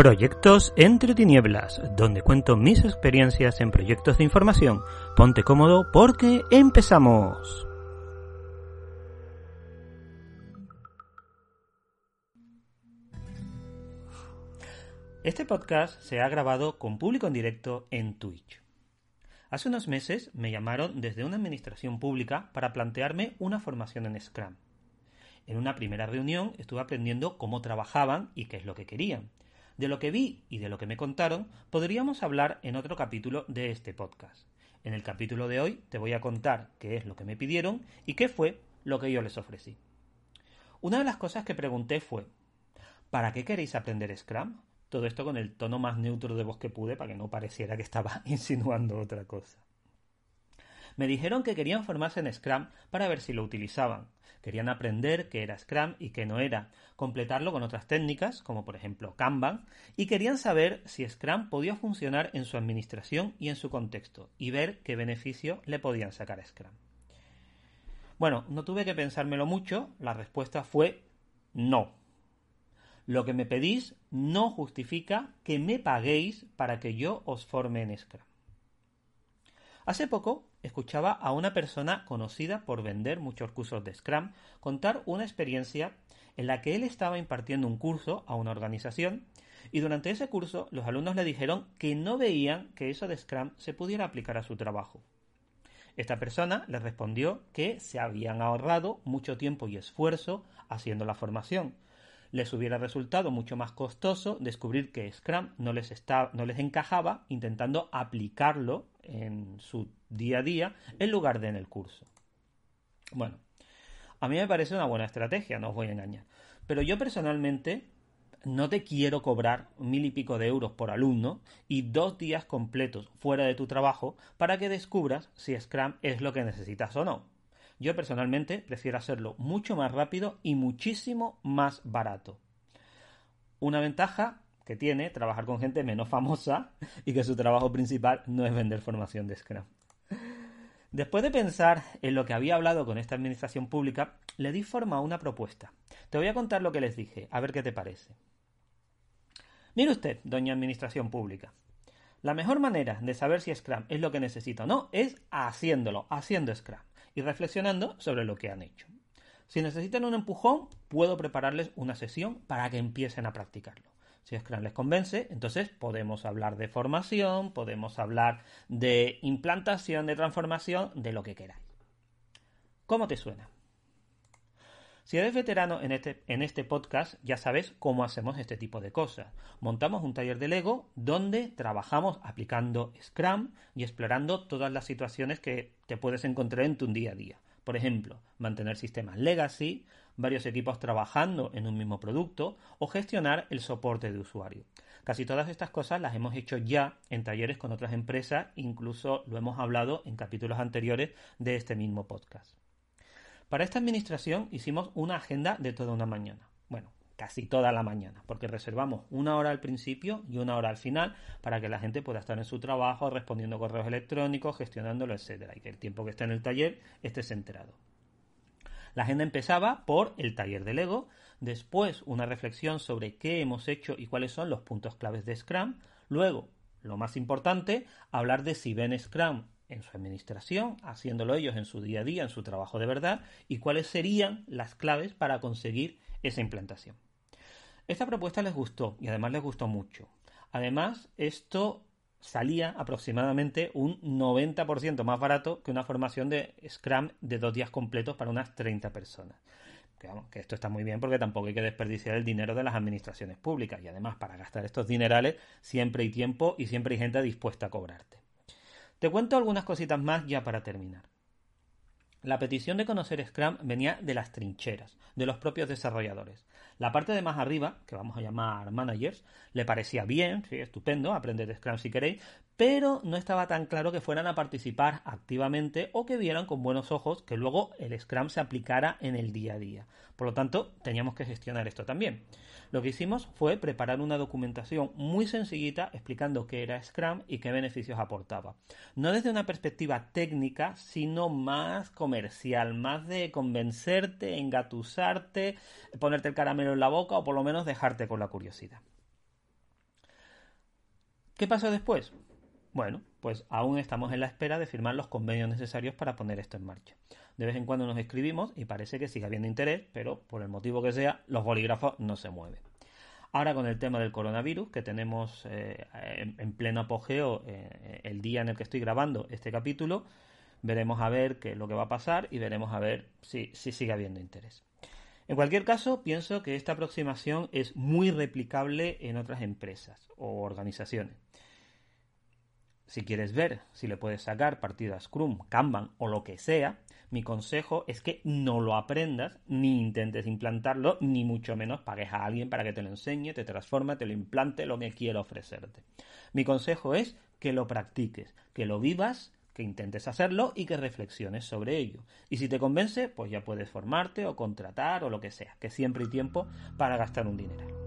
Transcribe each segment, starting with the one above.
Proyectos entre tinieblas, donde cuento mis experiencias en proyectos de información. Ponte cómodo porque empezamos. Este podcast se ha grabado con público en directo en Twitch. Hace unos meses me llamaron desde una administración pública para plantearme una formación en Scrum. En una primera reunión estuve aprendiendo cómo trabajaban y qué es lo que querían. De lo que vi y de lo que me contaron podríamos hablar en otro capítulo de este podcast. En el capítulo de hoy te voy a contar qué es lo que me pidieron y qué fue lo que yo les ofrecí. Una de las cosas que pregunté fue ¿Para qué queréis aprender Scrum? Todo esto con el tono más neutro de voz que pude para que no pareciera que estaba insinuando otra cosa. Me dijeron que querían formarse en Scrum para ver si lo utilizaban. Querían aprender qué era Scrum y qué no era, completarlo con otras técnicas, como por ejemplo Kanban, y querían saber si Scrum podía funcionar en su administración y en su contexto, y ver qué beneficio le podían sacar a Scrum. Bueno, no tuve que pensármelo mucho, la respuesta fue no. Lo que me pedís no justifica que me paguéis para que yo os forme en Scrum. Hace poco escuchaba a una persona conocida por vender muchos cursos de Scrum contar una experiencia en la que él estaba impartiendo un curso a una organización y durante ese curso los alumnos le dijeron que no veían que eso de Scrum se pudiera aplicar a su trabajo. Esta persona le respondió que se habían ahorrado mucho tiempo y esfuerzo haciendo la formación, les hubiera resultado mucho más costoso descubrir que Scrum no les, no les encajaba intentando aplicarlo en su día a día en lugar de en el curso. Bueno, a mí me parece una buena estrategia, no os voy a engañar. Pero yo personalmente no te quiero cobrar mil y pico de euros por alumno y dos días completos fuera de tu trabajo para que descubras si Scrum es lo que necesitas o no. Yo personalmente prefiero hacerlo mucho más rápido y muchísimo más barato. Una ventaja que tiene trabajar con gente menos famosa y que su trabajo principal no es vender formación de Scrum. Después de pensar en lo que había hablado con esta administración pública, le di forma a una propuesta. Te voy a contar lo que les dije, a ver qué te parece. Mire usted, doña administración pública. La mejor manera de saber si Scrum es lo que necesito o no es haciéndolo, haciendo Scrum y reflexionando sobre lo que han hecho. Si necesitan un empujón, puedo prepararles una sesión para que empiecen a practicarlo. Si Scrum les convence, entonces podemos hablar de formación, podemos hablar de implantación, de transformación, de lo que queráis. ¿Cómo te suena? Si eres veterano en este, en este podcast, ya sabes cómo hacemos este tipo de cosas. Montamos un taller de Lego donde trabajamos aplicando Scrum y explorando todas las situaciones que te puedes encontrar en tu día a día. Por ejemplo, mantener sistemas legacy, varios equipos trabajando en un mismo producto o gestionar el soporte de usuario. Casi todas estas cosas las hemos hecho ya en talleres con otras empresas, incluso lo hemos hablado en capítulos anteriores de este mismo podcast. Para esta administración hicimos una agenda de toda una mañana. Bueno, casi toda la mañana, porque reservamos una hora al principio y una hora al final para que la gente pueda estar en su trabajo respondiendo correos electrónicos, gestionándolo, etcétera, y que el tiempo que esté en el taller estés enterado. La agenda empezaba por el taller de Lego, después una reflexión sobre qué hemos hecho y cuáles son los puntos claves de Scrum, luego, lo más importante, hablar de si ven Scrum en su administración, haciéndolo ellos en su día a día, en su trabajo de verdad, y cuáles serían las claves para conseguir esa implantación. Esta propuesta les gustó y además les gustó mucho. Además, esto salía aproximadamente un 90% más barato que una formación de Scrum de dos días completos para unas 30 personas. Que, que esto está muy bien porque tampoco hay que desperdiciar el dinero de las administraciones públicas y además para gastar estos dinerales siempre hay tiempo y siempre hay gente dispuesta a cobrarte. Te cuento algunas cositas más ya para terminar. La petición de conocer Scrum venía de las trincheras, de los propios desarrolladores. La parte de más arriba, que vamos a llamar managers, le parecía bien, sí, estupendo, aprended Scrum si queréis, pero no estaba tan claro que fueran a participar activamente o que vieran con buenos ojos que luego el Scrum se aplicara en el día a día. Por lo tanto, teníamos que gestionar esto también. Lo que hicimos fue preparar una documentación muy sencillita explicando qué era Scrum y qué beneficios aportaba. No desde una perspectiva técnica, sino más comercial, más de convencerte, engatusarte, ponerte el caramelo en la boca o por lo menos dejarte con la curiosidad. ¿Qué pasó después? Bueno, pues aún estamos en la espera de firmar los convenios necesarios para poner esto en marcha. De vez en cuando nos escribimos y parece que sigue habiendo interés, pero por el motivo que sea, los bolígrafos no se mueven. Ahora con el tema del coronavirus, que tenemos eh, en, pleno apogeo eh, el día en el que estoy grabando este capítulo, veremos a ver qué es lo que va a pasar y veremos a ver si, si sigue habiendo interés. En cualquier caso, pienso que esta aproximación es muy replicable en otras empresas o organizaciones. Si quieres ver si le puedes sacar partido a Scrum, Kanban o lo que sea, mi consejo es que no lo aprendas, ni intentes implantarlo, ni mucho menos pagues a alguien para que te lo enseñe, te transforme, te lo implante, lo que quiera ofrecerte. Mi consejo es que lo practiques, que lo vivas, que intentes hacerlo y que reflexiones sobre ello. Y si te convence, pues ya puedes formarte o contratar o lo que sea, que siempre hay tiempo para gastar un dinero.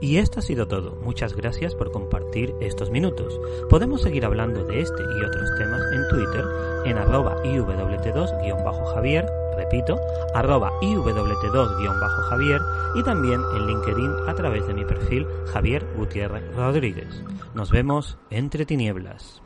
Y esto ha sido todo. Muchas gracias por compartir estos minutos. Podemos seguir hablando de este y otros temas en Twitter en arroba iwt2-javier, repito, arroba iwt2-javier y también en LinkedIn a través de mi perfil Javier Gutiérrez Rodríguez. Nos vemos entre tinieblas.